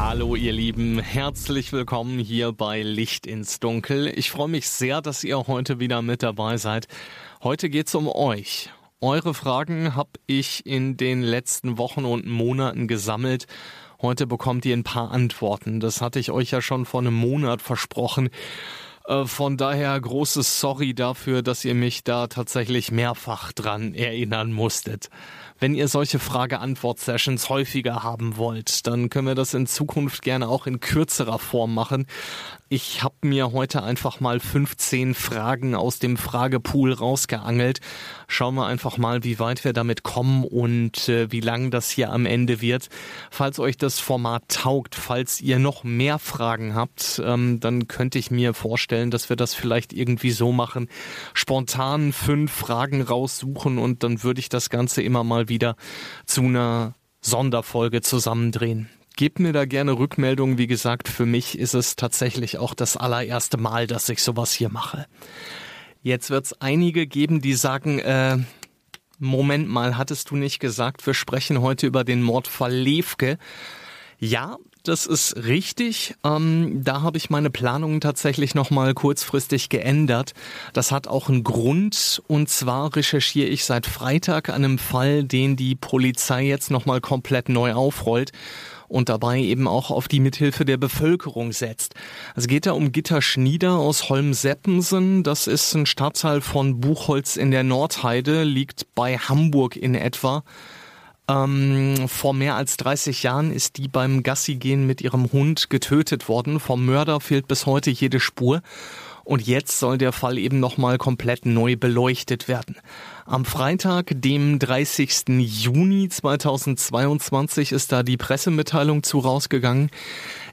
Hallo ihr Lieben, herzlich willkommen hier bei Licht ins Dunkel. Ich freue mich sehr, dass ihr heute wieder mit dabei seid. Heute geht's um euch. Eure Fragen habe ich in den letzten Wochen und Monaten gesammelt. Heute bekommt ihr ein paar Antworten. Das hatte ich euch ja schon vor einem Monat versprochen. Äh, von daher großes Sorry dafür, dass ihr mich da tatsächlich mehrfach dran erinnern musstet. Wenn ihr solche Frage-Antwort-Sessions häufiger haben wollt, dann können wir das in Zukunft gerne auch in kürzerer Form machen. Ich habe mir heute einfach mal 15 Fragen aus dem Fragepool rausgeangelt. Schauen wir einfach mal, wie weit wir damit kommen und äh, wie lang das hier am Ende wird. Falls euch das Format taugt, falls ihr noch mehr Fragen habt, ähm, dann könnte ich mir vorstellen, dass wir das vielleicht irgendwie so machen. Spontan fünf Fragen raussuchen und dann würde ich das Ganze immer mal wieder zu einer Sonderfolge zusammendrehen. Gebt mir da gerne Rückmeldungen. Wie gesagt, für mich ist es tatsächlich auch das allererste Mal, dass ich sowas hier mache. Jetzt wird es einige geben, die sagen, äh, Moment mal, hattest du nicht gesagt, wir sprechen heute über den Mordfall Levke? Ja, das ist richtig. Ähm, da habe ich meine Planungen tatsächlich nochmal kurzfristig geändert. Das hat auch einen Grund. Und zwar recherchiere ich seit Freitag an einem Fall, den die Polizei jetzt nochmal komplett neu aufrollt und dabei eben auch auf die Mithilfe der Bevölkerung setzt. Es geht da um Gitter Schnieder aus Holm-Seppensen. Das ist ein Stadtteil von Buchholz in der Nordheide, liegt bei Hamburg in etwa. Ähm, vor mehr als 30 Jahren ist die beim Gassigehen mit ihrem Hund getötet worden. Vom Mörder fehlt bis heute jede Spur. Und jetzt soll der Fall eben nochmal komplett neu beleuchtet werden. Am Freitag, dem 30. Juni 2022, ist da die Pressemitteilung zu rausgegangen.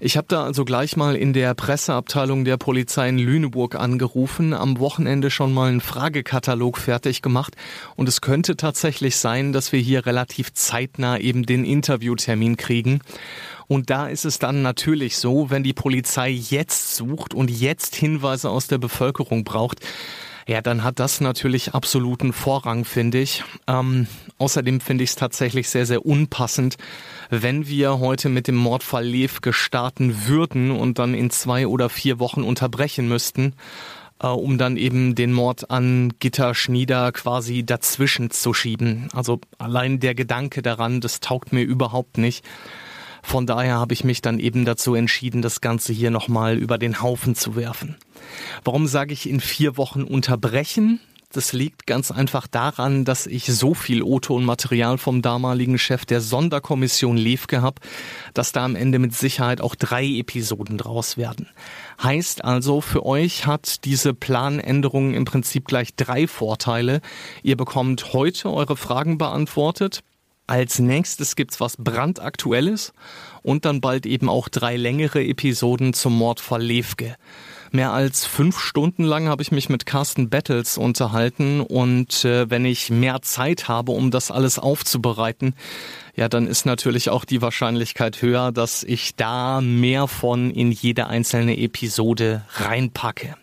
Ich habe da also gleich mal in der Presseabteilung der Polizei in Lüneburg angerufen, am Wochenende schon mal einen Fragekatalog fertig gemacht und es könnte tatsächlich sein, dass wir hier relativ zeitnah eben den Interviewtermin kriegen. Und da ist es dann natürlich so, wenn die Polizei jetzt sucht und jetzt Hinweise aus der Bevölkerung braucht, ja, dann hat das natürlich absoluten Vorrang, finde ich. Ähm, außerdem finde ich es tatsächlich sehr, sehr unpassend, wenn wir heute mit dem Mordfall Levke starten würden und dann in zwei oder vier Wochen unterbrechen müssten, äh, um dann eben den Mord an Gitter Schnieder quasi dazwischen zu schieben. Also allein der Gedanke daran, das taugt mir überhaupt nicht. Von daher habe ich mich dann eben dazu entschieden, das Ganze hier nochmal über den Haufen zu werfen. Warum sage ich in vier Wochen unterbrechen? Das liegt ganz einfach daran, dass ich so viel O-Ton-Material vom damaligen Chef der Sonderkommission Levke habe, dass da am Ende mit Sicherheit auch drei Episoden draus werden. Heißt also, für euch hat diese Planänderung im Prinzip gleich drei Vorteile. Ihr bekommt heute eure Fragen beantwortet. Als nächstes gibt's was brandaktuelles und dann bald eben auch drei längere Episoden zum Mordfall Levke. Mehr als fünf Stunden lang habe ich mich mit Carsten Battles unterhalten und äh, wenn ich mehr Zeit habe, um das alles aufzubereiten, ja, dann ist natürlich auch die Wahrscheinlichkeit höher, dass ich da mehr von in jede einzelne Episode reinpacke.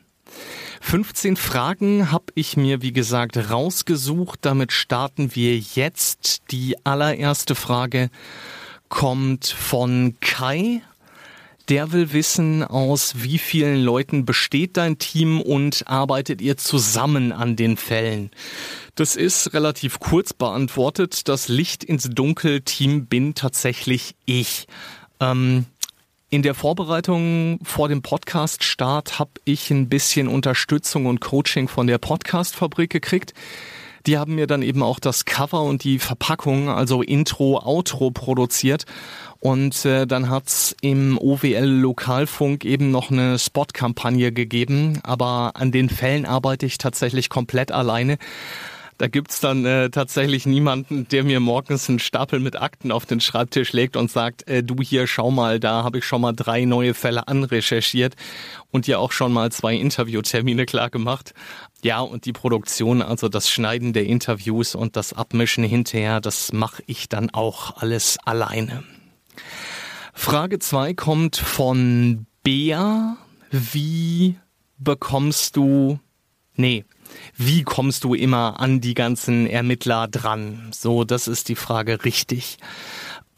15 Fragen habe ich mir, wie gesagt, rausgesucht. Damit starten wir jetzt. Die allererste Frage kommt von Kai. Der will wissen, aus wie vielen Leuten besteht dein Team und arbeitet ihr zusammen an den Fällen? Das ist relativ kurz beantwortet. Das Licht ins Dunkel Team bin tatsächlich ich. Ähm, in der Vorbereitung vor dem Podcast-Start habe ich ein bisschen Unterstützung und Coaching von der Podcast-Fabrik gekriegt. Die haben mir dann eben auch das Cover und die Verpackung, also Intro, Outro produziert. Und äh, dann hat's im OWL Lokalfunk eben noch eine Spot-Kampagne gegeben. Aber an den Fällen arbeite ich tatsächlich komplett alleine. Da gibt's dann äh, tatsächlich niemanden, der mir morgens einen Stapel mit Akten auf den Schreibtisch legt und sagt, äh, du hier, schau mal, da habe ich schon mal drei neue Fälle anrecherchiert und dir auch schon mal zwei Interviewtermine klar gemacht. Ja, und die Produktion, also das Schneiden der Interviews und das Abmischen hinterher, das mache ich dann auch alles alleine. Frage zwei kommt von Bea. Wie bekommst du, nee, wie kommst du immer an die ganzen Ermittler dran? So, das ist die Frage richtig.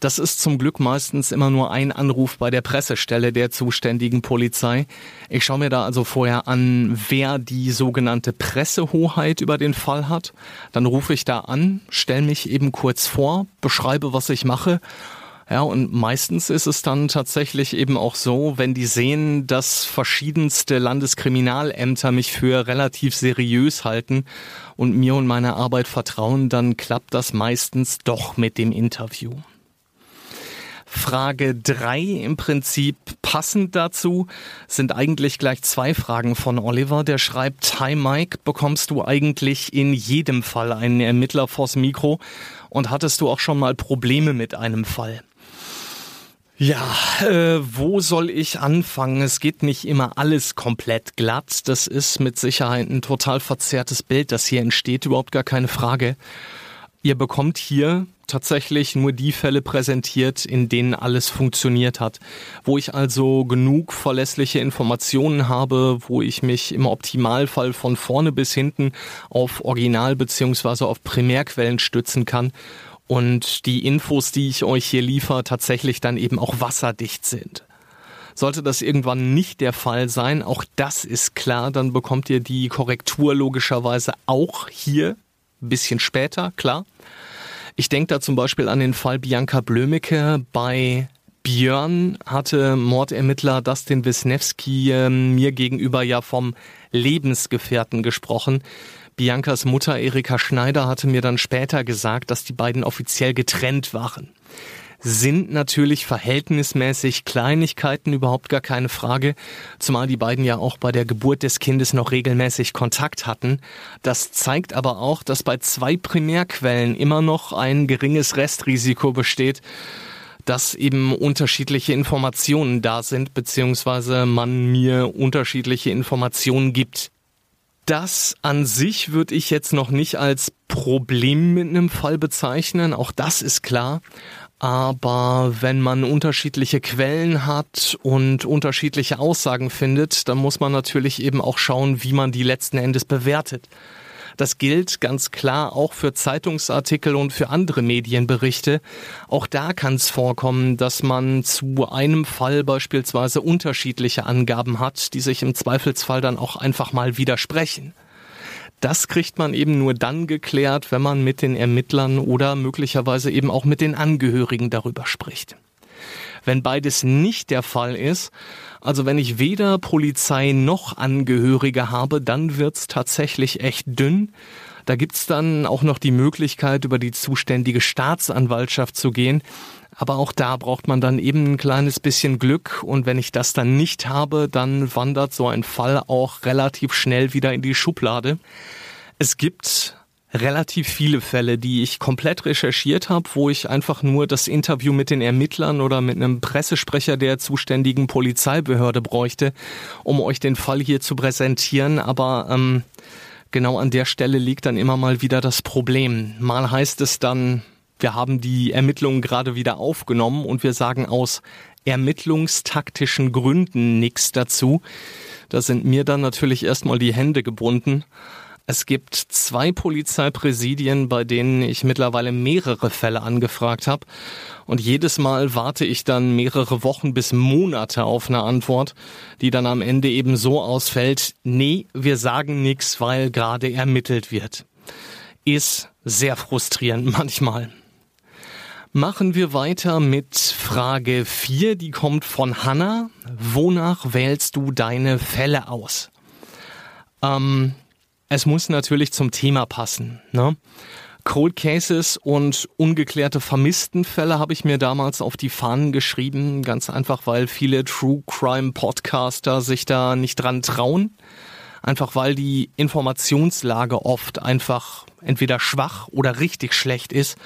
Das ist zum Glück meistens immer nur ein Anruf bei der Pressestelle der zuständigen Polizei. Ich schaue mir da also vorher an, wer die sogenannte Pressehoheit über den Fall hat. Dann rufe ich da an, stelle mich eben kurz vor, beschreibe, was ich mache ja, und meistens ist es dann tatsächlich eben auch so, wenn die sehen, dass verschiedenste Landeskriminalämter mich für relativ seriös halten und mir und meiner Arbeit vertrauen, dann klappt das meistens doch mit dem Interview. Frage drei im Prinzip passend dazu sind eigentlich gleich zwei Fragen von Oliver. Der schreibt, Hi Mike, bekommst du eigentlich in jedem Fall einen Ermittler vors Mikro und hattest du auch schon mal Probleme mit einem Fall? Ja, äh, wo soll ich anfangen? Es geht nicht immer alles komplett glatt. Das ist mit Sicherheit ein total verzerrtes Bild, das hier entsteht, überhaupt gar keine Frage. Ihr bekommt hier tatsächlich nur die Fälle präsentiert, in denen alles funktioniert hat, wo ich also genug verlässliche Informationen habe, wo ich mich im Optimalfall von vorne bis hinten auf Original beziehungsweise auf Primärquellen stützen kann und die Infos, die ich euch hier liefere, tatsächlich dann eben auch wasserdicht sind. Sollte das irgendwann nicht der Fall sein, auch das ist klar, dann bekommt ihr die Korrektur logischerweise auch hier ein bisschen später, klar. Ich denke da zum Beispiel an den Fall Bianca Blömecke. Bei Björn hatte Mordermittler Dustin Wisniewski äh, mir gegenüber ja vom Lebensgefährten gesprochen. Biancas Mutter Erika Schneider hatte mir dann später gesagt, dass die beiden offiziell getrennt waren. Sind natürlich verhältnismäßig Kleinigkeiten, überhaupt gar keine Frage, zumal die beiden ja auch bei der Geburt des Kindes noch regelmäßig Kontakt hatten. Das zeigt aber auch, dass bei zwei Primärquellen immer noch ein geringes Restrisiko besteht, dass eben unterschiedliche Informationen da sind, beziehungsweise man mir unterschiedliche Informationen gibt. Das an sich würde ich jetzt noch nicht als Problem mit einem Fall bezeichnen, auch das ist klar. Aber wenn man unterschiedliche Quellen hat und unterschiedliche Aussagen findet, dann muss man natürlich eben auch schauen, wie man die letzten Endes bewertet. Das gilt ganz klar auch für Zeitungsartikel und für andere Medienberichte. Auch da kann es vorkommen, dass man zu einem Fall beispielsweise unterschiedliche Angaben hat, die sich im Zweifelsfall dann auch einfach mal widersprechen. Das kriegt man eben nur dann geklärt, wenn man mit den Ermittlern oder möglicherweise eben auch mit den Angehörigen darüber spricht. Wenn beides nicht der Fall ist, also wenn ich weder Polizei noch Angehörige habe, dann wird's tatsächlich echt dünn. Da gibt's dann auch noch die Möglichkeit, über die zuständige Staatsanwaltschaft zu gehen. Aber auch da braucht man dann eben ein kleines bisschen Glück. Und wenn ich das dann nicht habe, dann wandert so ein Fall auch relativ schnell wieder in die Schublade. Es gibt relativ viele Fälle, die ich komplett recherchiert habe, wo ich einfach nur das Interview mit den Ermittlern oder mit einem Pressesprecher der zuständigen Polizeibehörde bräuchte, um euch den Fall hier zu präsentieren. Aber ähm, genau an der Stelle liegt dann immer mal wieder das Problem. Mal heißt es dann, wir haben die Ermittlungen gerade wieder aufgenommen und wir sagen aus ermittlungstaktischen Gründen nichts dazu. Da sind mir dann natürlich erstmal die Hände gebunden. Es gibt zwei Polizeipräsidien, bei denen ich mittlerweile mehrere Fälle angefragt habe. Und jedes Mal warte ich dann mehrere Wochen bis Monate auf eine Antwort, die dann am Ende eben so ausfällt, nee, wir sagen nichts, weil gerade ermittelt wird. Ist sehr frustrierend manchmal. Machen wir weiter mit Frage 4, die kommt von Hanna. Wonach wählst du deine Fälle aus? Ähm, es muss natürlich zum Thema passen. Ne? Cold Cases und ungeklärte Vermisstenfälle habe ich mir damals auf die Fahnen geschrieben, ganz einfach, weil viele True Crime Podcaster sich da nicht dran trauen. Einfach weil die Informationslage oft einfach entweder schwach oder richtig schlecht ist.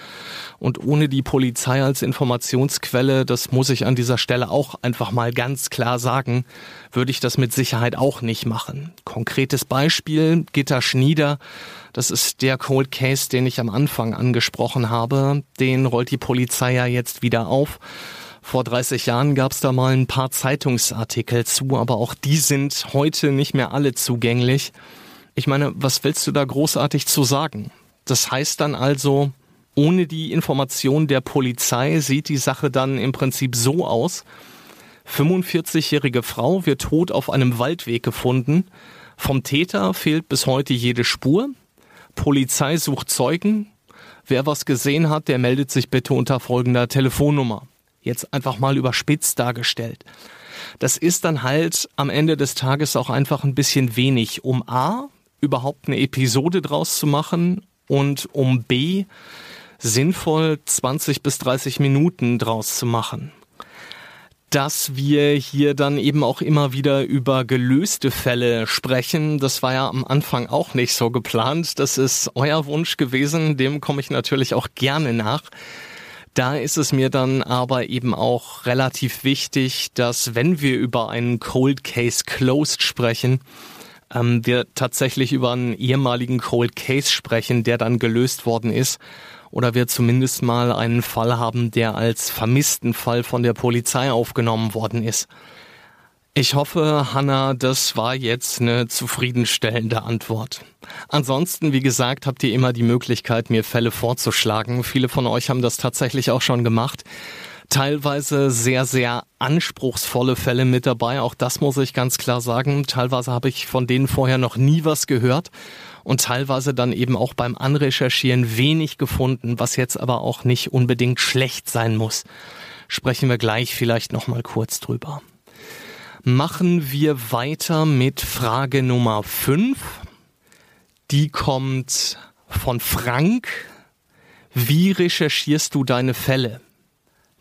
Und ohne die Polizei als Informationsquelle, das muss ich an dieser Stelle auch einfach mal ganz klar sagen, würde ich das mit Sicherheit auch nicht machen. Konkretes Beispiel, Gitter Schnieder, das ist der Cold Case, den ich am Anfang angesprochen habe. Den rollt die Polizei ja jetzt wieder auf. Vor 30 Jahren gab es da mal ein paar Zeitungsartikel zu, aber auch die sind heute nicht mehr alle zugänglich. Ich meine, was willst du da großartig zu sagen? Das heißt dann also, ohne die Information der Polizei sieht die Sache dann im Prinzip so aus. 45-jährige Frau wird tot auf einem Waldweg gefunden. Vom Täter fehlt bis heute jede Spur. Polizei sucht Zeugen. Wer was gesehen hat, der meldet sich bitte unter folgender Telefonnummer. Jetzt einfach mal überspitzt dargestellt. Das ist dann halt am Ende des Tages auch einfach ein bisschen wenig, um A, überhaupt eine Episode draus zu machen und um B, sinnvoll 20 bis 30 Minuten draus zu machen dass wir hier dann eben auch immer wieder über gelöste Fälle sprechen. Das war ja am Anfang auch nicht so geplant. Das ist euer Wunsch gewesen. Dem komme ich natürlich auch gerne nach. Da ist es mir dann aber eben auch relativ wichtig, dass wenn wir über einen Cold Case Closed sprechen, ähm, wir tatsächlich über einen ehemaligen Cold Case sprechen, der dann gelöst worden ist oder wir zumindest mal einen Fall haben, der als vermissten Fall von der Polizei aufgenommen worden ist. Ich hoffe, Hanna, das war jetzt eine zufriedenstellende Antwort. Ansonsten, wie gesagt, habt ihr immer die Möglichkeit, mir Fälle vorzuschlagen. Viele von euch haben das tatsächlich auch schon gemacht. Teilweise sehr, sehr anspruchsvolle Fälle mit dabei. Auch das muss ich ganz klar sagen. Teilweise habe ich von denen vorher noch nie was gehört und teilweise dann eben auch beim Anrecherchieren wenig gefunden, was jetzt aber auch nicht unbedingt schlecht sein muss. Sprechen wir gleich vielleicht noch mal kurz drüber. Machen wir weiter mit Frage Nummer 5. Die kommt von Frank. Wie recherchierst du deine Fälle?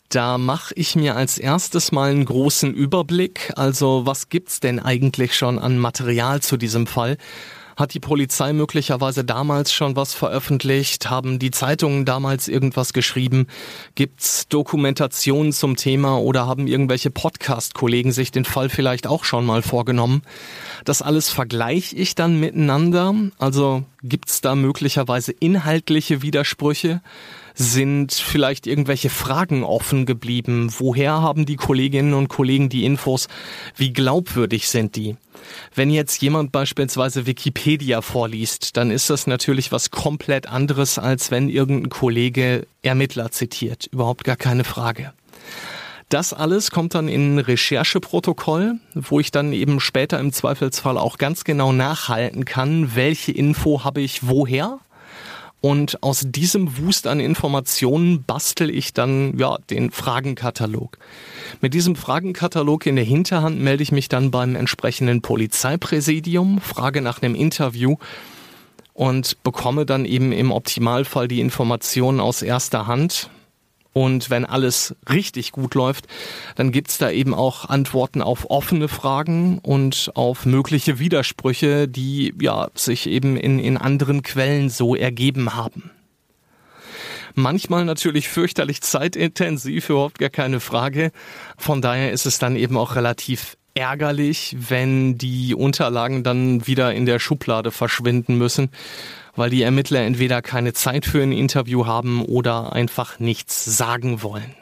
Da mache ich mir als erstes mal einen großen Überblick. Also was gibt's denn eigentlich schon an Material zu diesem Fall? Hat die Polizei möglicherweise damals schon was veröffentlicht? Haben die Zeitungen damals irgendwas geschrieben? Gibt's Dokumentationen zum Thema oder haben irgendwelche Podcast-Kollegen sich den Fall vielleicht auch schon mal vorgenommen? Das alles vergleiche ich dann miteinander. Also gibt's da möglicherweise inhaltliche Widersprüche? Sind vielleicht irgendwelche Fragen offen geblieben? Woher haben die Kolleginnen und Kollegen die Infos? Wie glaubwürdig sind die? Wenn jetzt jemand beispielsweise Wikipedia vorliest, dann ist das natürlich was komplett anderes, als wenn irgendein Kollege Ermittler zitiert. Überhaupt gar keine Frage. Das alles kommt dann in ein Rechercheprotokoll, wo ich dann eben später im Zweifelsfall auch ganz genau nachhalten kann, welche Info habe ich woher und aus diesem Wust an Informationen bastel ich dann ja den Fragenkatalog. Mit diesem Fragenkatalog in der Hinterhand melde ich mich dann beim entsprechenden Polizeipräsidium, frage nach einem Interview und bekomme dann eben im Optimalfall die Informationen aus erster Hand, und wenn alles richtig gut läuft, dann gibt's da eben auch Antworten auf offene Fragen und auf mögliche Widersprüche, die ja sich eben in, in anderen Quellen so ergeben haben. Manchmal natürlich fürchterlich zeitintensiv, überhaupt gar keine Frage. Von daher ist es dann eben auch relativ ärgerlich, wenn die Unterlagen dann wieder in der Schublade verschwinden müssen weil die Ermittler entweder keine Zeit für ein Interview haben oder einfach nichts sagen wollen.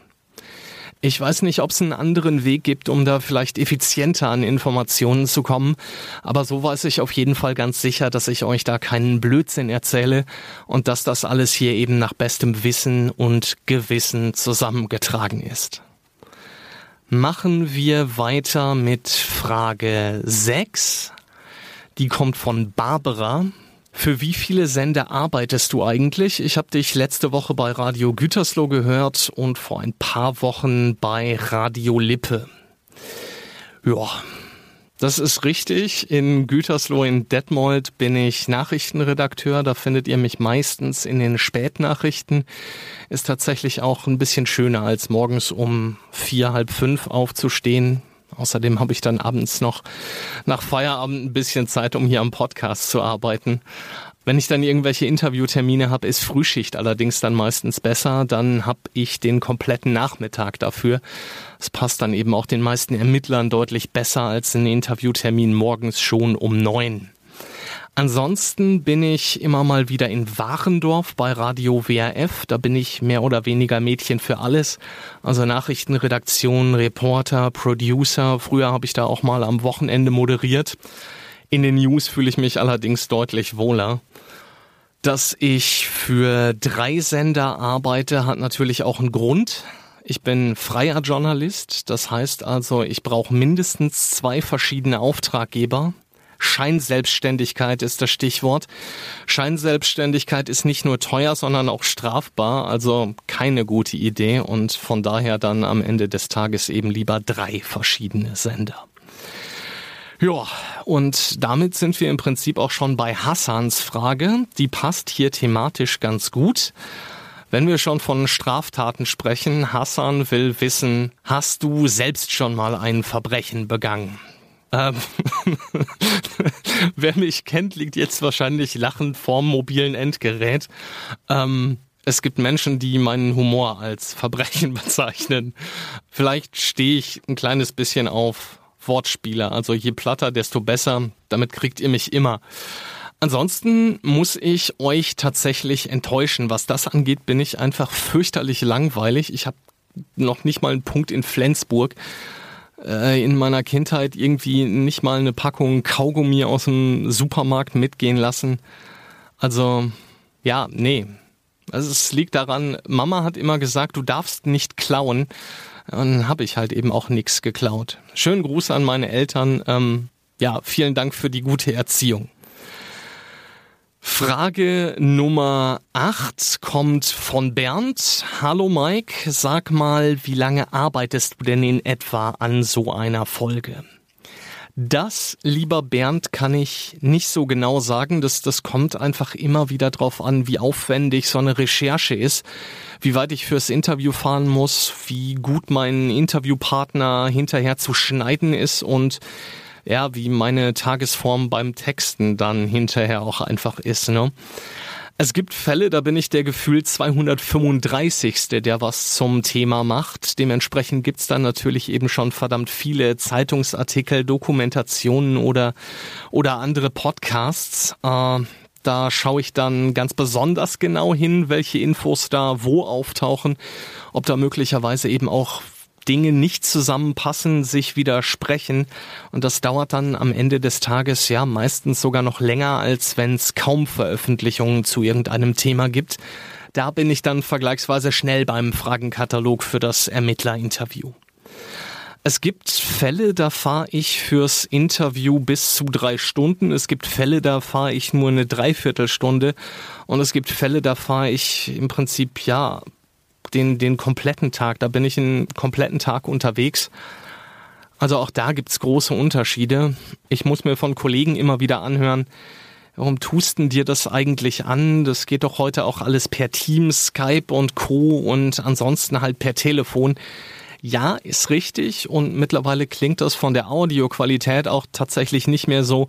Ich weiß nicht, ob es einen anderen Weg gibt, um da vielleicht effizienter an Informationen zu kommen, aber so weiß ich auf jeden Fall ganz sicher, dass ich euch da keinen Blödsinn erzähle und dass das alles hier eben nach bestem Wissen und Gewissen zusammengetragen ist. Machen wir weiter mit Frage 6. Die kommt von Barbara für wie viele Sender arbeitest du eigentlich? Ich habe dich letzte Woche bei Radio Gütersloh gehört und vor ein paar Wochen bei Radio Lippe. Ja, das ist richtig. In Gütersloh in Detmold bin ich Nachrichtenredakteur. Da findet ihr mich meistens in den Spätnachrichten. Ist tatsächlich auch ein bisschen schöner als morgens um vier, halb fünf aufzustehen. Außerdem habe ich dann abends noch nach Feierabend ein bisschen Zeit, um hier am Podcast zu arbeiten. Wenn ich dann irgendwelche Interviewtermine habe, ist Frühschicht allerdings dann meistens besser. Dann habe ich den kompletten Nachmittag dafür. Es passt dann eben auch den meisten Ermittlern deutlich besser als ein Interviewtermin morgens schon um neun. Ansonsten bin ich immer mal wieder in Warendorf bei Radio WRF. Da bin ich mehr oder weniger Mädchen für alles. Also Nachrichtenredaktion, Reporter, Producer. Früher habe ich da auch mal am Wochenende moderiert. In den News fühle ich mich allerdings deutlich wohler. Dass ich für drei Sender arbeite, hat natürlich auch einen Grund. Ich bin freier Journalist, das heißt also, ich brauche mindestens zwei verschiedene Auftraggeber. Scheinselbstständigkeit ist das Stichwort. Scheinselbstständigkeit ist nicht nur teuer, sondern auch strafbar, also keine gute Idee und von daher dann am Ende des Tages eben lieber drei verschiedene Sender. Ja, und damit sind wir im Prinzip auch schon bei Hassans Frage. Die passt hier thematisch ganz gut. Wenn wir schon von Straftaten sprechen, Hassan will wissen, hast du selbst schon mal ein Verbrechen begangen? Ähm, wer mich kennt, liegt jetzt wahrscheinlich lachend vorm mobilen Endgerät. Ähm, es gibt Menschen, die meinen Humor als Verbrechen bezeichnen. Vielleicht stehe ich ein kleines bisschen auf Wortspiele. Also je platter, desto besser. Damit kriegt ihr mich immer. Ansonsten muss ich euch tatsächlich enttäuschen. Was das angeht, bin ich einfach fürchterlich langweilig. Ich habe noch nicht mal einen Punkt in Flensburg äh, in meiner Kindheit irgendwie nicht mal eine Packung Kaugummi aus dem Supermarkt mitgehen lassen. Also, ja, nee. Also es liegt daran, Mama hat immer gesagt, du darfst nicht klauen. Dann habe ich halt eben auch nichts geklaut. Schönen Gruß an meine Eltern. Ähm, ja, vielen Dank für die gute Erziehung. Frage Nummer 8 kommt von Bernd. Hallo Mike, sag mal, wie lange arbeitest du denn in etwa an so einer Folge? Das, lieber Bernd, kann ich nicht so genau sagen. Das, das kommt einfach immer wieder drauf an, wie aufwendig so eine Recherche ist, wie weit ich fürs Interview fahren muss, wie gut mein Interviewpartner hinterher zu schneiden ist und ja, wie meine Tagesform beim Texten dann hinterher auch einfach ist. Ne? Es gibt Fälle, da bin ich der gefühlt 235. der was zum Thema macht. Dementsprechend gibt's dann natürlich eben schon verdammt viele Zeitungsartikel, Dokumentationen oder, oder andere Podcasts. Äh, da schaue ich dann ganz besonders genau hin, welche Infos da wo auftauchen, ob da möglicherweise eben auch Dinge nicht zusammenpassen, sich widersprechen. Und das dauert dann am Ende des Tages ja meistens sogar noch länger, als wenn es kaum Veröffentlichungen zu irgendeinem Thema gibt. Da bin ich dann vergleichsweise schnell beim Fragenkatalog für das Ermittlerinterview. Es gibt Fälle, da fahre ich fürs Interview bis zu drei Stunden. Es gibt Fälle, da fahre ich nur eine Dreiviertelstunde. Und es gibt Fälle, da fahre ich im Prinzip ja den, den kompletten Tag. Da bin ich einen kompletten Tag unterwegs. Also auch da gibt's große Unterschiede. Ich muss mir von Kollegen immer wieder anhören, warum tust denn dir das eigentlich an? Das geht doch heute auch alles per Teams, Skype und Co. und ansonsten halt per Telefon. Ja, ist richtig und mittlerweile klingt das von der Audioqualität auch tatsächlich nicht mehr so,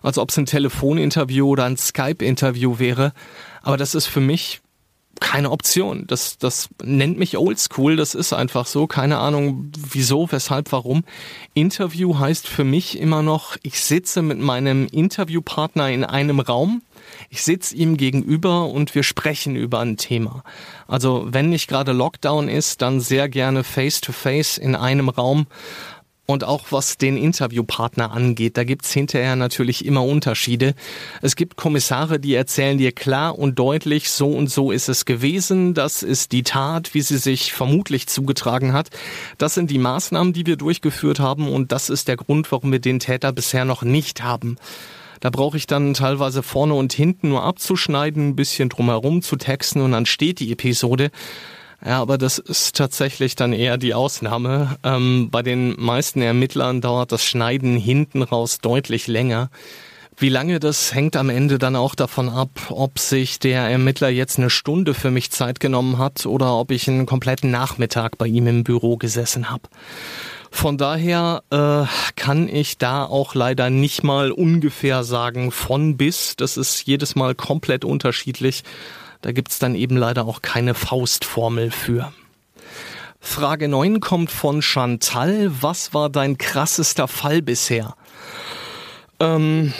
als ob es ein Telefoninterview oder ein Skype-Interview wäre. Aber das ist für mich keine Option. Das, das nennt mich oldschool, das ist einfach so. Keine Ahnung, wieso, weshalb, warum. Interview heißt für mich immer noch, ich sitze mit meinem Interviewpartner in einem Raum. Ich sitze ihm gegenüber und wir sprechen über ein Thema. Also wenn nicht gerade Lockdown ist, dann sehr gerne face to face in einem Raum und auch was den Interviewpartner angeht, da gibt's hinterher natürlich immer Unterschiede. Es gibt Kommissare, die erzählen dir klar und deutlich, so und so ist es gewesen, das ist die Tat, wie sie sich vermutlich zugetragen hat. Das sind die Maßnahmen, die wir durchgeführt haben und das ist der Grund, warum wir den Täter bisher noch nicht haben. Da brauche ich dann teilweise vorne und hinten nur abzuschneiden, ein bisschen drumherum zu texten und dann steht die Episode. Ja, aber das ist tatsächlich dann eher die Ausnahme. Ähm, bei den meisten Ermittlern dauert das Schneiden hinten raus deutlich länger. Wie lange das hängt am Ende dann auch davon ab, ob sich der Ermittler jetzt eine Stunde für mich Zeit genommen hat oder ob ich einen kompletten Nachmittag bei ihm im Büro gesessen habe. Von daher äh, kann ich da auch leider nicht mal ungefähr sagen von bis. Das ist jedes Mal komplett unterschiedlich. Da gibt's dann eben leider auch keine Faustformel für. Frage 9 kommt von Chantal. Was war dein krassester Fall bisher? Ähm,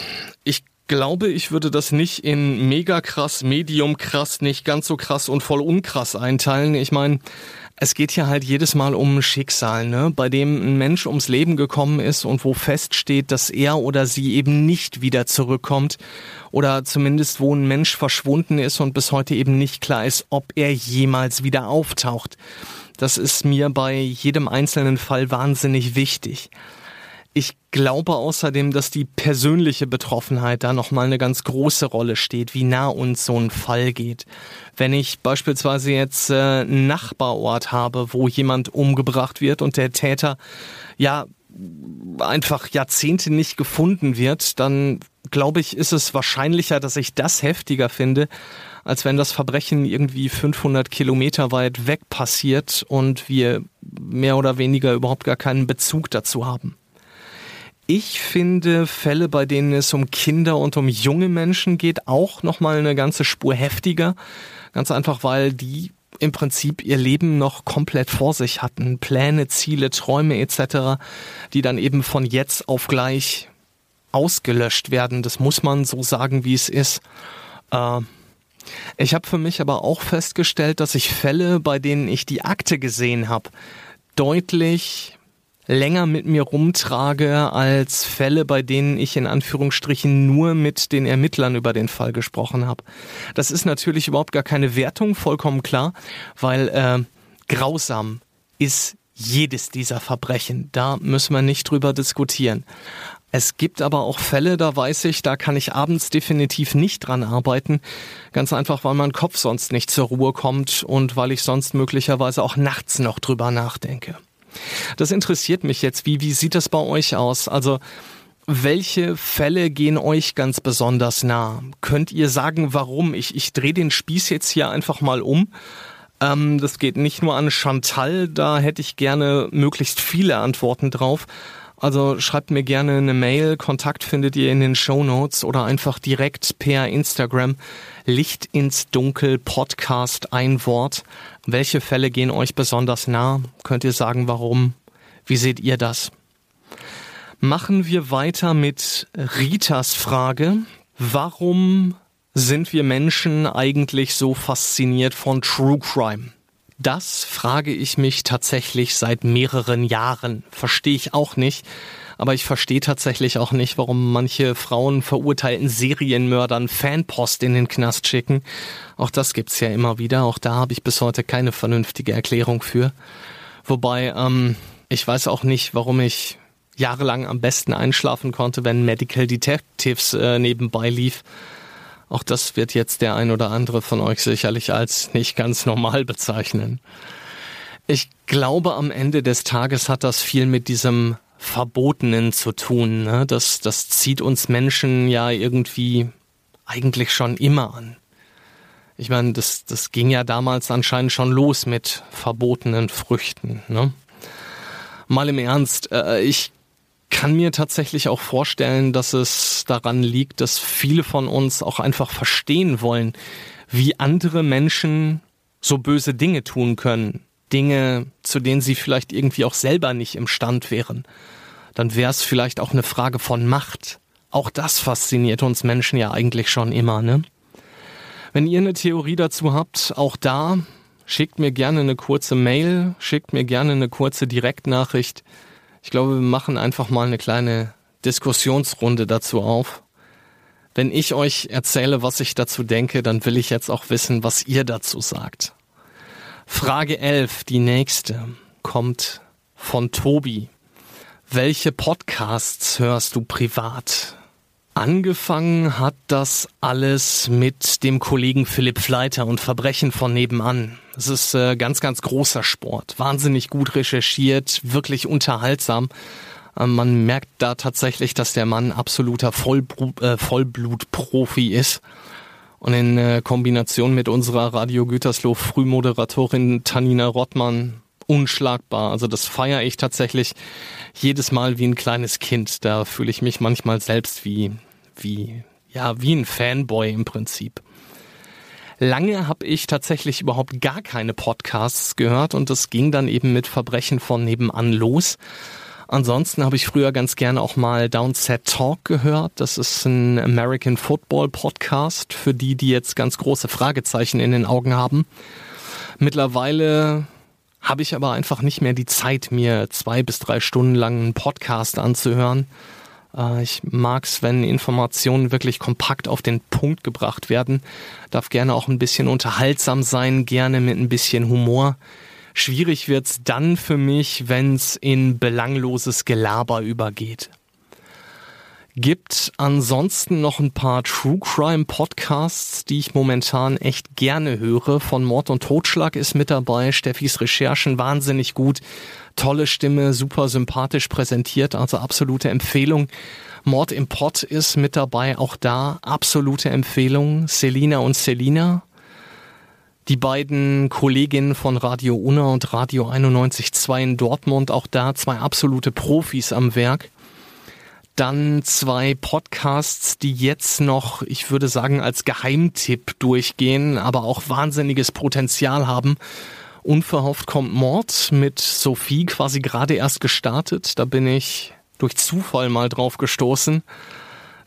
ich glaube, ich würde das nicht in mega krass, medium krass, nicht ganz so krass und voll unkrass einteilen. Ich meine, es geht hier halt jedes Mal um Schicksal, ne? bei dem ein Mensch ums Leben gekommen ist und wo feststeht, dass er oder sie eben nicht wieder zurückkommt oder zumindest wo ein Mensch verschwunden ist und bis heute eben nicht klar ist, ob er jemals wieder auftaucht. Das ist mir bei jedem einzelnen Fall wahnsinnig wichtig. Ich glaube außerdem, dass die persönliche Betroffenheit da nochmal eine ganz große Rolle steht, wie nah uns so ein Fall geht. Wenn ich beispielsweise jetzt äh, einen Nachbarort habe, wo jemand umgebracht wird und der Täter ja einfach Jahrzehnte nicht gefunden wird, dann glaube ich, ist es wahrscheinlicher, dass ich das heftiger finde, als wenn das Verbrechen irgendwie 500 Kilometer weit weg passiert und wir mehr oder weniger überhaupt gar keinen Bezug dazu haben. Ich finde Fälle, bei denen es um Kinder und um junge Menschen geht, auch nochmal eine ganze Spur heftiger. Ganz einfach, weil die im Prinzip ihr Leben noch komplett vor sich hatten. Pläne, Ziele, Träume etc., die dann eben von jetzt auf gleich ausgelöscht werden. Das muss man so sagen, wie es ist. Äh, ich habe für mich aber auch festgestellt, dass ich Fälle, bei denen ich die Akte gesehen habe, deutlich länger mit mir rumtrage als Fälle, bei denen ich in Anführungsstrichen nur mit den Ermittlern über den Fall gesprochen habe. Das ist natürlich überhaupt gar keine Wertung, vollkommen klar, weil äh, grausam ist jedes dieser Verbrechen. Da müssen wir nicht drüber diskutieren. Es gibt aber auch Fälle, da weiß ich, da kann ich abends definitiv nicht dran arbeiten. Ganz einfach, weil mein Kopf sonst nicht zur Ruhe kommt und weil ich sonst möglicherweise auch nachts noch drüber nachdenke. Das interessiert mich jetzt. Wie, wie sieht das bei euch aus? Also, welche Fälle gehen euch ganz besonders nah? Könnt ihr sagen, warum? Ich, ich drehe den Spieß jetzt hier einfach mal um. Ähm, das geht nicht nur an Chantal, da hätte ich gerne möglichst viele Antworten drauf. Also schreibt mir gerne eine Mail, Kontakt findet ihr in den Show Notes oder einfach direkt per Instagram. Licht ins Dunkel Podcast ein Wort. Welche Fälle gehen euch besonders nah? Könnt ihr sagen, warum? Wie seht ihr das? Machen wir weiter mit Ritas Frage. Warum sind wir Menschen eigentlich so fasziniert von True Crime? Das frage ich mich tatsächlich seit mehreren Jahren. Verstehe ich auch nicht. Aber ich verstehe tatsächlich auch nicht, warum manche Frauen verurteilten Serienmördern Fanpost in den Knast schicken. Auch das gibt's ja immer wieder. Auch da habe ich bis heute keine vernünftige Erklärung für. Wobei, ähm, ich weiß auch nicht, warum ich jahrelang am besten einschlafen konnte, wenn Medical Detectives äh, nebenbei lief. Auch das wird jetzt der ein oder andere von euch sicherlich als nicht ganz normal bezeichnen. Ich glaube, am Ende des Tages hat das viel mit diesem Verbotenen zu tun. Ne? Das, das zieht uns Menschen ja irgendwie eigentlich schon immer an. Ich meine, das, das ging ja damals anscheinend schon los mit verbotenen Früchten. Ne? Mal im Ernst, äh, ich kann mir tatsächlich auch vorstellen, dass es daran liegt, dass viele von uns auch einfach verstehen wollen, wie andere Menschen so böse Dinge tun können. Dinge, zu denen sie vielleicht irgendwie auch selber nicht imstand wären. Dann wäre es vielleicht auch eine Frage von Macht. Auch das fasziniert uns Menschen ja eigentlich schon immer, ne? Wenn ihr eine Theorie dazu habt, auch da, schickt mir gerne eine kurze Mail, schickt mir gerne eine kurze Direktnachricht. Ich glaube, wir machen einfach mal eine kleine Diskussionsrunde dazu auf. Wenn ich euch erzähle, was ich dazu denke, dann will ich jetzt auch wissen, was ihr dazu sagt. Frage 11, die nächste, kommt von Tobi. Welche Podcasts hörst du privat? Angefangen hat das alles mit dem Kollegen Philipp Fleiter und Verbrechen von nebenan. Es ist äh, ganz, ganz großer Sport. Wahnsinnig gut recherchiert, wirklich unterhaltsam. Ähm, man merkt da tatsächlich, dass der Mann absoluter Vollbru äh, Vollblutprofi ist. Und in äh, Kombination mit unserer Radio Gütersloh Frühmoderatorin Tanina Rottmann unschlagbar. Also das feiere ich tatsächlich jedes Mal wie ein kleines Kind. Da fühle ich mich manchmal selbst wie, wie, ja, wie ein Fanboy im Prinzip. Lange habe ich tatsächlich überhaupt gar keine Podcasts gehört und das ging dann eben mit Verbrechen von nebenan los. Ansonsten habe ich früher ganz gerne auch mal Downset Talk gehört. Das ist ein American Football Podcast für die, die jetzt ganz große Fragezeichen in den Augen haben. Mittlerweile habe ich aber einfach nicht mehr die Zeit, mir zwei bis drei Stunden lang einen Podcast anzuhören. Äh, ich mag es, wenn Informationen wirklich kompakt auf den Punkt gebracht werden. Darf gerne auch ein bisschen unterhaltsam sein, gerne mit ein bisschen Humor. Schwierig wird's dann für mich, wenn's in belangloses Gelaber übergeht. Gibt ansonsten noch ein paar True Crime Podcasts, die ich momentan echt gerne höre. Von Mord und Totschlag ist mit dabei. Steffis Recherchen wahnsinnig gut. Tolle Stimme, super sympathisch präsentiert, also absolute Empfehlung. Mord im Pott ist mit dabei, auch da absolute Empfehlung. Selina und Selina. Die beiden Kolleginnen von Radio Una und Radio 91.2 in Dortmund, auch da zwei absolute Profis am Werk. Dann zwei Podcasts, die jetzt noch, ich würde sagen, als Geheimtipp durchgehen, aber auch wahnsinniges Potenzial haben. Unverhofft kommt Mord mit Sophie quasi gerade erst gestartet. Da bin ich durch Zufall mal drauf gestoßen.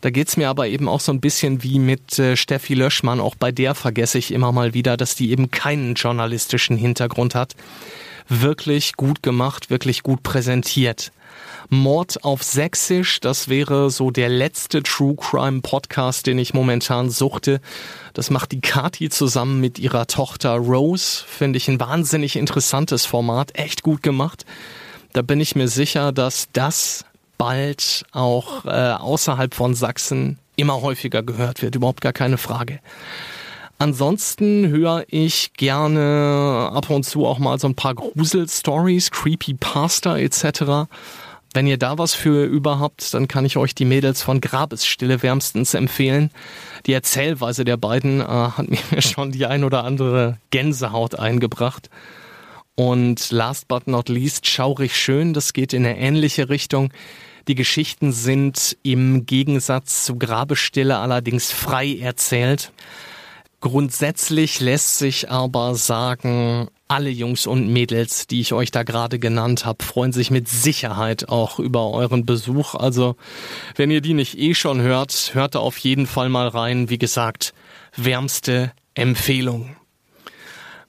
Da geht's mir aber eben auch so ein bisschen wie mit äh, Steffi Löschmann. Auch bei der vergesse ich immer mal wieder, dass die eben keinen journalistischen Hintergrund hat. Wirklich gut gemacht, wirklich gut präsentiert. Mord auf Sächsisch. Das wäre so der letzte True Crime Podcast, den ich momentan suchte. Das macht die Kati zusammen mit ihrer Tochter Rose. Finde ich ein wahnsinnig interessantes Format. Echt gut gemacht. Da bin ich mir sicher, dass das bald auch äh, außerhalb von Sachsen immer häufiger gehört wird. Überhaupt gar keine Frage. Ansonsten höre ich gerne ab und zu auch mal so ein paar Grusel-Stories, Creepypasta etc. Wenn ihr da was für überhaupt, dann kann ich euch die Mädels von Grabesstille wärmstens empfehlen. Die Erzählweise der beiden äh, hat mir schon die ein oder andere Gänsehaut eingebracht. Und last but not least, schaurig schön, das geht in eine ähnliche Richtung. Die Geschichten sind im Gegensatz zu Grabestille allerdings frei erzählt. Grundsätzlich lässt sich aber sagen, alle Jungs und Mädels, die ich euch da gerade genannt habe, freuen sich mit Sicherheit auch über euren Besuch. Also, wenn ihr die nicht eh schon hört, hört da auf jeden Fall mal rein. Wie gesagt, wärmste Empfehlung.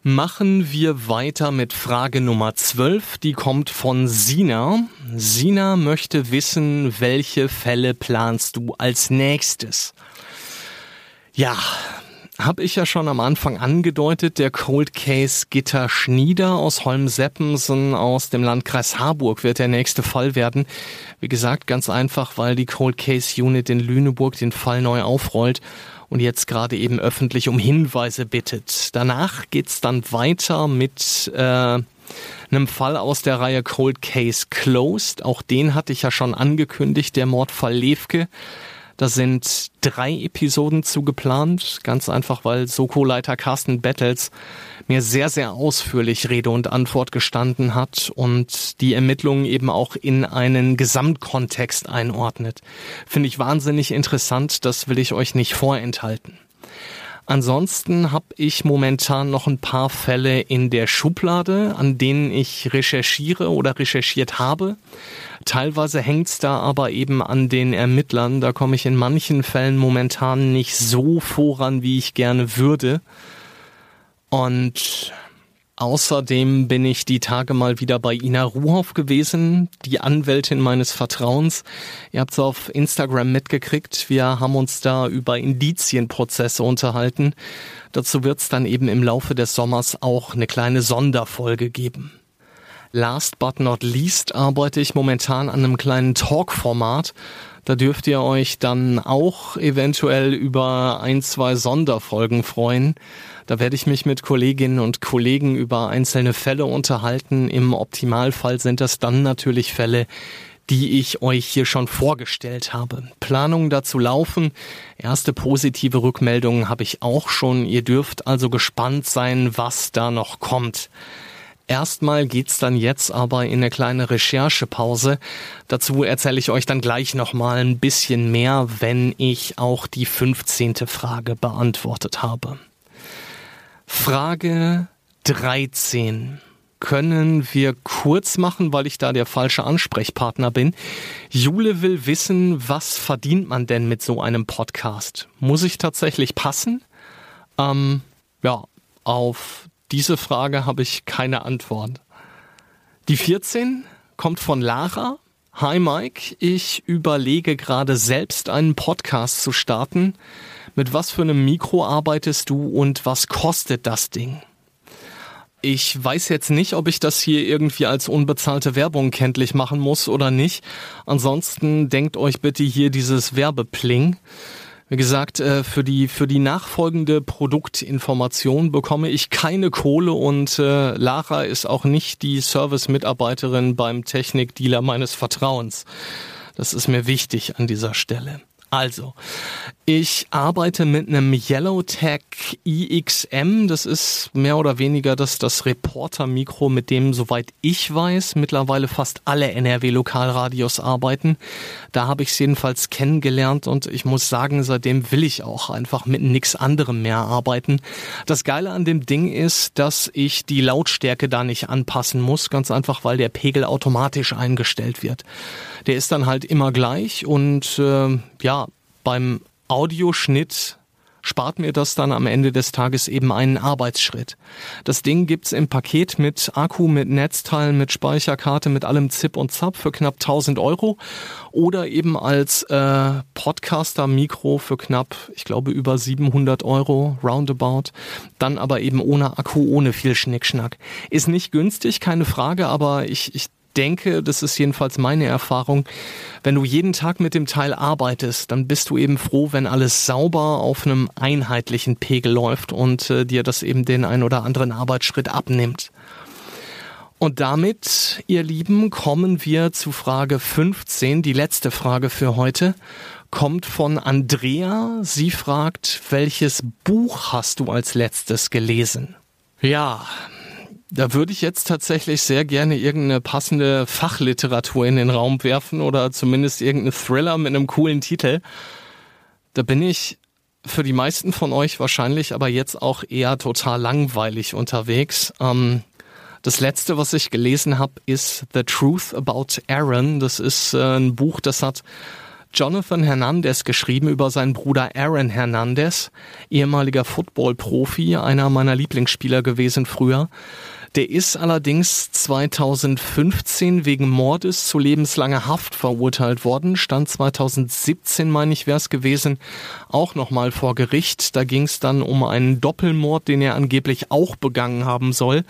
Machen wir weiter mit Frage Nummer 12. Die kommt von Sina. Sina möchte wissen, welche Fälle planst du als nächstes? Ja, habe ich ja schon am Anfang angedeutet, der Cold Case Gitter Schnieder aus Holm-Seppensen aus dem Landkreis Harburg wird der nächste Fall werden. Wie gesagt, ganz einfach, weil die Cold Case Unit in Lüneburg den Fall neu aufrollt und jetzt gerade eben öffentlich um Hinweise bittet. Danach geht's dann weiter mit äh, einem Fall aus der Reihe Cold Case Closed. Auch den hatte ich ja schon angekündigt, der Mordfall Levke. Da sind drei Episoden zu geplant, ganz einfach, weil Soko-Leiter Carsten Battles mir sehr, sehr ausführlich Rede und Antwort gestanden hat und die Ermittlungen eben auch in einen Gesamtkontext einordnet. Finde ich wahnsinnig interessant, das will ich euch nicht vorenthalten. Ansonsten habe ich momentan noch ein paar Fälle in der Schublade, an denen ich recherchiere oder recherchiert habe. Teilweise hängt's da aber eben an den Ermittlern. Da komme ich in manchen Fällen momentan nicht so voran, wie ich gerne würde. Und Außerdem bin ich die Tage mal wieder bei Ina Ruhoff gewesen, die Anwältin meines Vertrauens. Ihr habt es auf Instagram mitgekriegt. Wir haben uns da über Indizienprozesse unterhalten. Dazu wird es dann eben im Laufe des Sommers auch eine kleine Sonderfolge geben. Last but not least arbeite ich momentan an einem kleinen Talk-Format. Da dürft ihr euch dann auch eventuell über ein, zwei Sonderfolgen freuen. Da werde ich mich mit Kolleginnen und Kollegen über einzelne Fälle unterhalten. Im Optimalfall sind das dann natürlich Fälle, die ich euch hier schon vorgestellt habe. Planungen dazu laufen. Erste positive Rückmeldungen habe ich auch schon. Ihr dürft also gespannt sein, was da noch kommt. Erstmal geht's dann jetzt aber in eine kleine Recherchepause. Dazu erzähle ich euch dann gleich nochmal ein bisschen mehr, wenn ich auch die 15. Frage beantwortet habe. Frage 13 können wir kurz machen, weil ich da der falsche Ansprechpartner bin. Jule will wissen, was verdient man denn mit so einem Podcast? Muss ich tatsächlich passen? Ähm, ja, auf diese Frage habe ich keine Antwort. Die 14 kommt von Lara. Hi Mike, ich überlege gerade selbst einen Podcast zu starten. Mit was für einem Mikro arbeitest du und was kostet das Ding? Ich weiß jetzt nicht, ob ich das hier irgendwie als unbezahlte Werbung kenntlich machen muss oder nicht. Ansonsten denkt euch bitte hier dieses Werbepling. Wie gesagt, äh, für die, für die nachfolgende Produktinformation bekomme ich keine Kohle und äh, Lara ist auch nicht die Service-Mitarbeiterin beim Technikdealer meines Vertrauens. Das ist mir wichtig an dieser Stelle. Also, ich arbeite mit einem Yellowtech IXM. Das ist mehr oder weniger das, das Reporter-Mikro, mit dem, soweit ich weiß, mittlerweile fast alle NRW-Lokalradios arbeiten. Da habe ich es jedenfalls kennengelernt und ich muss sagen, seitdem will ich auch einfach mit nichts anderem mehr arbeiten. Das Geile an dem Ding ist, dass ich die Lautstärke da nicht anpassen muss, ganz einfach, weil der Pegel automatisch eingestellt wird. Der ist dann halt immer gleich und äh, ja, beim Audioschnitt spart mir das dann am Ende des Tages eben einen Arbeitsschritt. Das Ding gibt's im Paket mit Akku, mit Netzteilen, mit Speicherkarte, mit allem Zip und Zap für knapp 1000 Euro oder eben als äh, Podcaster-Mikro für knapp, ich glaube, über 700 Euro roundabout. Dann aber eben ohne Akku, ohne viel Schnickschnack. Ist nicht günstig, keine Frage, aber ich, ich denke, das ist jedenfalls meine Erfahrung, wenn du jeden Tag mit dem Teil arbeitest, dann bist du eben froh, wenn alles sauber auf einem einheitlichen Pegel läuft und äh, dir das eben den ein oder anderen Arbeitsschritt abnimmt. Und damit, ihr Lieben, kommen wir zu Frage 15, die letzte Frage für heute kommt von Andrea. Sie fragt, welches Buch hast du als letztes gelesen? Ja, da würde ich jetzt tatsächlich sehr gerne irgendeine passende Fachliteratur in den Raum werfen oder zumindest irgendeine Thriller mit einem coolen Titel. Da bin ich für die meisten von euch wahrscheinlich aber jetzt auch eher total langweilig unterwegs. Ähm, das letzte, was ich gelesen habe, ist The Truth About Aaron. Das ist äh, ein Buch, das hat Jonathan Hernandez geschrieben über seinen Bruder Aaron Hernandez, ehemaliger Football-Profi, einer meiner Lieblingsspieler gewesen früher. Der ist allerdings 2015 wegen Mordes zu lebenslanger Haft verurteilt worden, stand 2017, meine ich, wäre es gewesen, auch nochmal vor Gericht. Da ging es dann um einen Doppelmord, den er angeblich auch begangen haben soll.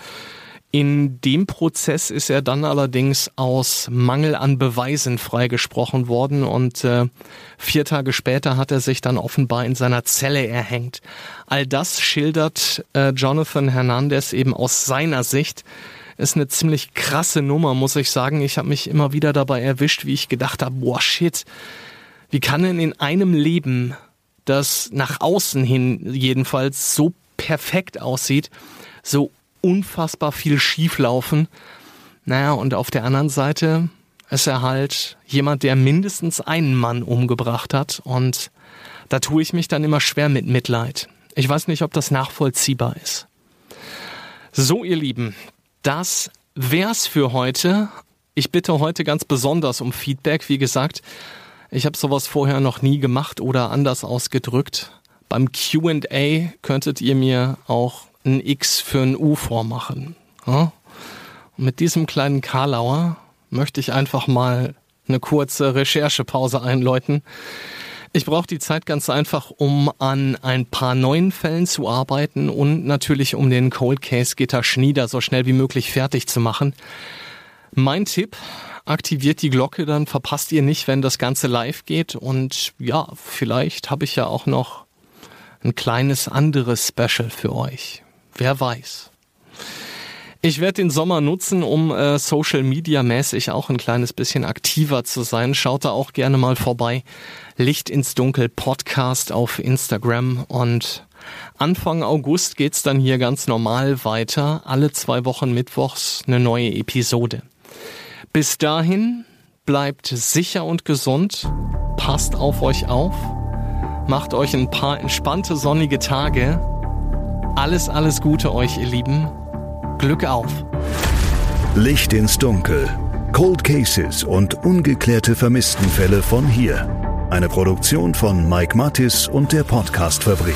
In dem Prozess ist er dann allerdings aus Mangel an Beweisen freigesprochen worden und äh, vier Tage später hat er sich dann offenbar in seiner Zelle erhängt. All das schildert äh, Jonathan Hernandez eben aus seiner Sicht. Ist eine ziemlich krasse Nummer, muss ich sagen. Ich habe mich immer wieder dabei erwischt, wie ich gedacht habe, boah shit, wie kann denn in einem Leben, das nach außen hin jedenfalls so perfekt aussieht, so unfassbar viel schieflaufen. Naja, und auf der anderen Seite ist er halt jemand, der mindestens einen Mann umgebracht hat. Und da tue ich mich dann immer schwer mit Mitleid. Ich weiß nicht, ob das nachvollziehbar ist. So, ihr Lieben, das wär's für heute. Ich bitte heute ganz besonders um Feedback. Wie gesagt, ich habe sowas vorher noch nie gemacht oder anders ausgedrückt. Beim QA könntet ihr mir auch ein X für ein U vormachen. Ja? Mit diesem kleinen Karlauer möchte ich einfach mal eine kurze Recherchepause einläuten. Ich brauche die Zeit ganz einfach, um an ein paar neuen Fällen zu arbeiten und natürlich um den Cold Case Gitter Schnieder so schnell wie möglich fertig zu machen. Mein Tipp, aktiviert die Glocke, dann verpasst ihr nicht, wenn das Ganze live geht. Und ja, vielleicht habe ich ja auch noch ein kleines anderes Special für euch. Wer weiß. Ich werde den Sommer nutzen, um äh, Social Media mäßig auch ein kleines bisschen aktiver zu sein. Schaut da auch gerne mal vorbei. Licht ins Dunkel Podcast auf Instagram und Anfang August geht's dann hier ganz normal weiter. Alle zwei Wochen Mittwochs eine neue Episode. Bis dahin bleibt sicher und gesund. Passt auf euch auf. Macht euch ein paar entspannte sonnige Tage. Alles, alles Gute euch, ihr Lieben. Glück auf. Licht ins Dunkel. Cold Cases und ungeklärte Vermisstenfälle von hier. Eine Produktion von Mike Mattis und der Podcastfabrik.